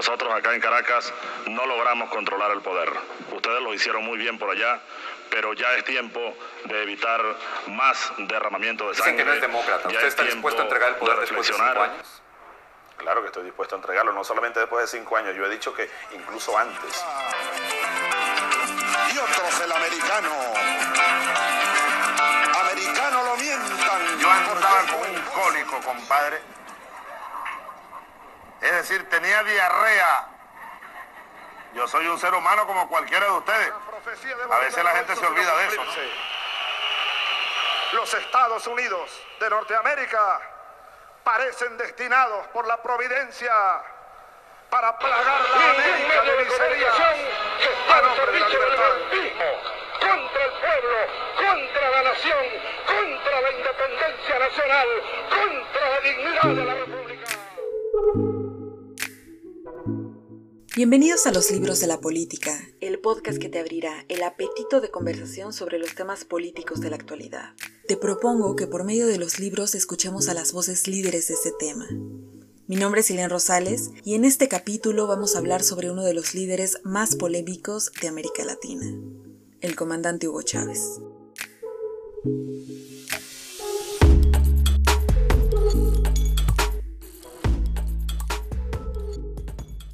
nosotros acá en Caracas no logramos controlar el poder. Ustedes lo hicieron muy bien por allá, pero ya es tiempo de evitar más derramamiento de sangre. Dicen que no es demócrata. ¿Usted está dispuesto a entregar el poder de después de cinco años? Claro que estoy dispuesto a entregarlo, no solamente después de cinco años, yo he dicho que incluso antes. Y otros el americano. Americano lo mientan. Yo andaba con un cólico, compadre. Es decir, tenía diarrea. Yo soy un ser humano como cualquiera de ustedes. A veces la gente se olvida de eso. Los Estados Unidos de Norteamérica parecen destinados por la providencia para plagar la América de miseria a nombre de la libertad. Contra el pueblo, contra la nación, contra la independencia nacional, contra la dignidad de la República. Bienvenidos a los libros de la política, el podcast que te abrirá el apetito de conversación sobre los temas políticos de la actualidad. Te propongo que por medio de los libros escuchemos a las voces líderes de este tema. Mi nombre es Ilian Rosales y en este capítulo vamos a hablar sobre uno de los líderes más polémicos de América Latina, el comandante Hugo Chávez.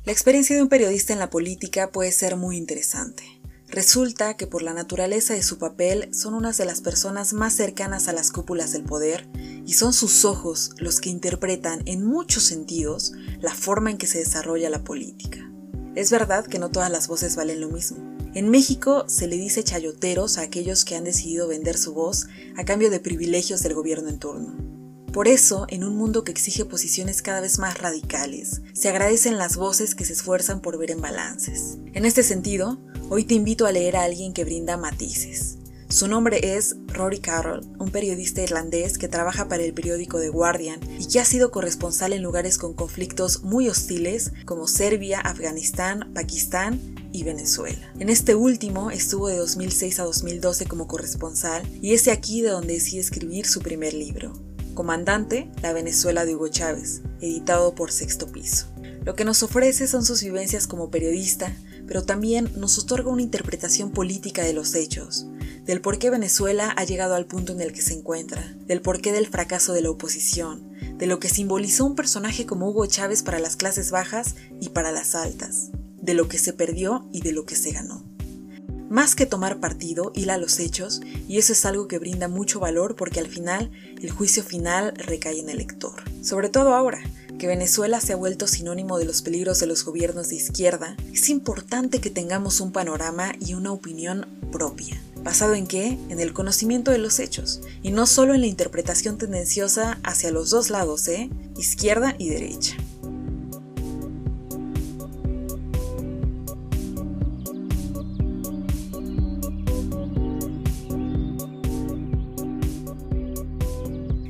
La experiencia de un periodista en la política puede ser muy interesante. Resulta que por la naturaleza de su papel son unas de las personas más cercanas a las cúpulas del poder y son sus ojos los que interpretan en muchos sentidos la forma en que se desarrolla la política. Es verdad que no todas las voces valen lo mismo. En México se le dice chayoteros a aquellos que han decidido vender su voz a cambio de privilegios del gobierno en turno. Por eso, en un mundo que exige posiciones cada vez más radicales, se agradecen las voces que se esfuerzan por ver en balances. En este sentido, hoy te invito a leer a alguien que brinda matices. Su nombre es Rory Carroll, un periodista irlandés que trabaja para el periódico The Guardian y que ha sido corresponsal en lugares con conflictos muy hostiles como Serbia, Afganistán, Pakistán y Venezuela. En este último estuvo de 2006 a 2012 como corresponsal y es de aquí de donde decide escribir su primer libro. Comandante, La Venezuela de Hugo Chávez, editado por Sexto Piso. Lo que nos ofrece son sus vivencias como periodista, pero también nos otorga una interpretación política de los hechos, del por qué Venezuela ha llegado al punto en el que se encuentra, del porqué del fracaso de la oposición, de lo que simbolizó un personaje como Hugo Chávez para las clases bajas y para las altas, de lo que se perdió y de lo que se ganó. Más que tomar partido, hila los hechos, y eso es algo que brinda mucho valor porque al final el juicio final recae en el lector. Sobre todo ahora, que Venezuela se ha vuelto sinónimo de los peligros de los gobiernos de izquierda, es importante que tengamos un panorama y una opinión propia. ¿Basado en qué? En el conocimiento de los hechos, y no solo en la interpretación tendenciosa hacia los dos lados, ¿eh? Izquierda y derecha.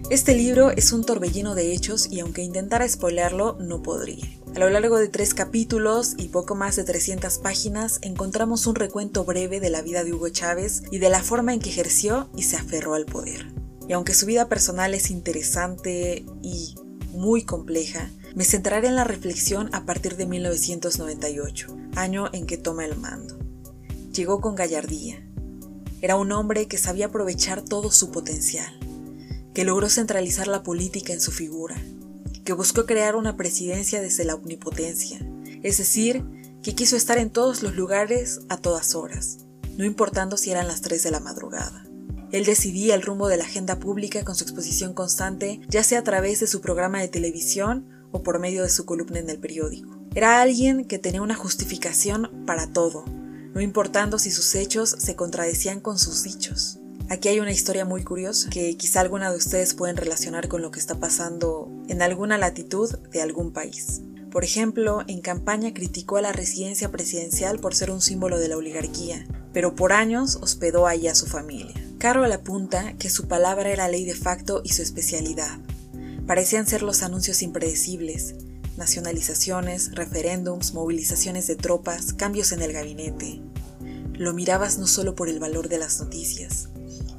Este libro es un torbellino de hechos y aunque intentara spoilerlo, no podría. A lo largo de tres capítulos y poco más de 300 páginas encontramos un recuento breve de la vida de Hugo Chávez y de la forma en que ejerció y se aferró al poder. Y aunque su vida personal es interesante y muy compleja, me centraré en la reflexión a partir de 1998, año en que toma el mando. Llegó con gallardía. Era un hombre que sabía aprovechar todo su potencial que logró centralizar la política en su figura, que buscó crear una presidencia desde la omnipotencia, es decir, que quiso estar en todos los lugares a todas horas, no importando si eran las 3 de la madrugada. Él decidía el rumbo de la agenda pública con su exposición constante, ya sea a través de su programa de televisión o por medio de su columna en el periódico. Era alguien que tenía una justificación para todo, no importando si sus hechos se contradecían con sus dichos. Aquí hay una historia muy curiosa que quizá alguna de ustedes pueden relacionar con lo que está pasando en alguna latitud de algún país. Por ejemplo, en campaña criticó a la residencia presidencial por ser un símbolo de la oligarquía, pero por años hospedó ahí a su familia. Carol apunta que su palabra era ley de facto y su especialidad. Parecían ser los anuncios impredecibles, nacionalizaciones, referéndums, movilizaciones de tropas, cambios en el gabinete. Lo mirabas no solo por el valor de las noticias,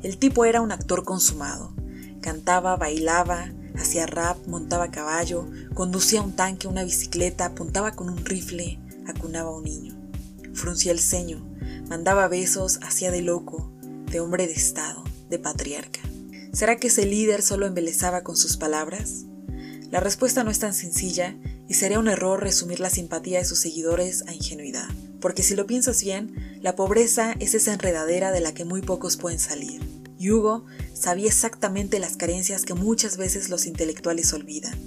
el tipo era un actor consumado. Cantaba, bailaba, hacía rap, montaba caballo, conducía un tanque, una bicicleta, apuntaba con un rifle, acunaba a un niño. Fruncía el ceño, mandaba besos, hacía de loco, de hombre de Estado, de patriarca. ¿Será que ese líder solo embelezaba con sus palabras? La respuesta no es tan sencilla y sería un error resumir la simpatía de sus seguidores a ingenuidad, porque si lo piensas bien, la pobreza es esa enredadera de la que muy pocos pueden salir. Y Hugo sabía exactamente las carencias que muchas veces los intelectuales olvidan.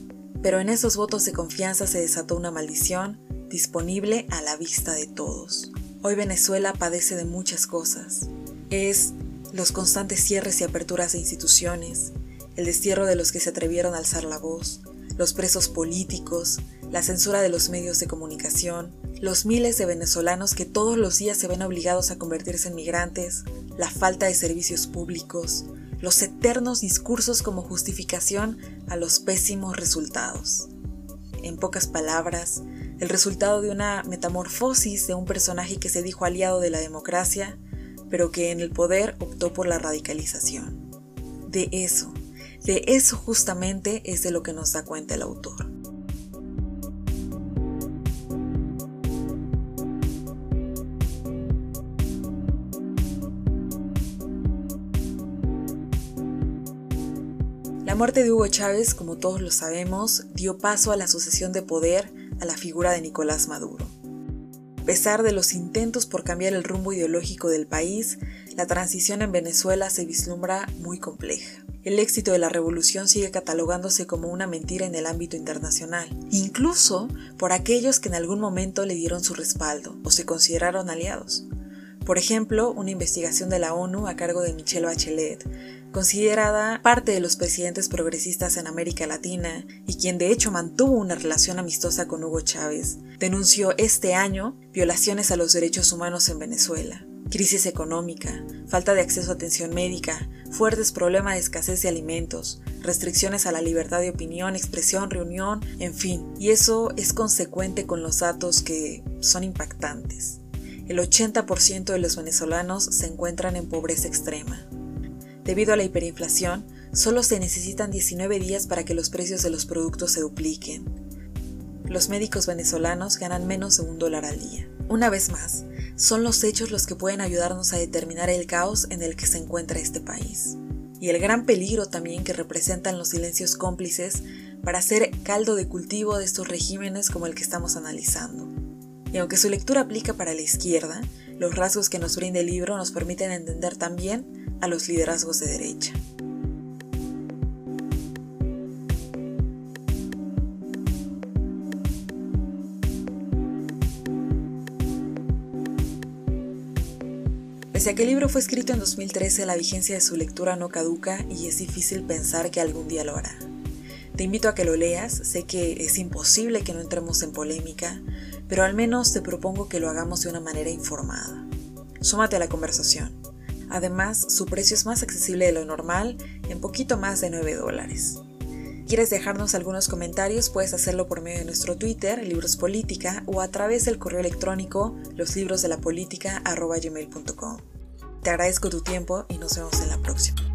Pero en esos votos de confianza se desató una maldición disponible a la vista de todos. Hoy Venezuela padece de muchas cosas. Es los constantes cierres y aperturas de instituciones, el destierro de los que se atrevieron a alzar la voz, los presos políticos, la censura de los medios de comunicación, los miles de venezolanos que todos los días se ven obligados a convertirse en migrantes, la falta de servicios públicos, los eternos discursos como justificación a los pésimos resultados. En pocas palabras, el resultado de una metamorfosis de un personaje que se dijo aliado de la democracia, pero que en el poder optó por la radicalización. De eso, de eso justamente es de lo que nos da cuenta el autor. La muerte de Hugo Chávez, como todos lo sabemos, dio paso a la sucesión de poder a la figura de Nicolás Maduro. A pesar de los intentos por cambiar el rumbo ideológico del país, la transición en Venezuela se vislumbra muy compleja. El éxito de la revolución sigue catalogándose como una mentira en el ámbito internacional, incluso por aquellos que en algún momento le dieron su respaldo o se consideraron aliados. Por ejemplo, una investigación de la ONU a cargo de Michelle Bachelet, considerada parte de los presidentes progresistas en América Latina y quien de hecho mantuvo una relación amistosa con Hugo Chávez, denunció este año violaciones a los derechos humanos en Venezuela crisis económica, falta de acceso a atención médica, fuertes problemas de escasez de alimentos, restricciones a la libertad de opinión, expresión, reunión, en fin. Y eso es consecuente con los datos que son impactantes. El 80% de los venezolanos se encuentran en pobreza extrema. Debido a la hiperinflación, solo se necesitan 19 días para que los precios de los productos se dupliquen. Los médicos venezolanos ganan menos de un dólar al día. Una vez más, son los hechos los que pueden ayudarnos a determinar el caos en el que se encuentra este país. Y el gran peligro también que representan los silencios cómplices para hacer caldo de cultivo de estos regímenes como el que estamos analizando. Y aunque su lectura aplica para la izquierda, los rasgos que nos brinda el libro nos permiten entender también a los liderazgos de derecha. Pese a que el libro fue escrito en 2013, la vigencia de su lectura no caduca y es difícil pensar que algún día lo hará. Te invito a que lo leas, sé que es imposible que no entremos en polémica, pero al menos te propongo que lo hagamos de una manera informada. Súmate a la conversación. Además, su precio es más accesible de lo normal, en poquito más de 9 dólares. ¿Quieres dejarnos algunos comentarios? Puedes hacerlo por medio de nuestro Twitter, Libros Política, o a través del correo electrónico loslibros Te agradezco tu tiempo y nos vemos en la próxima.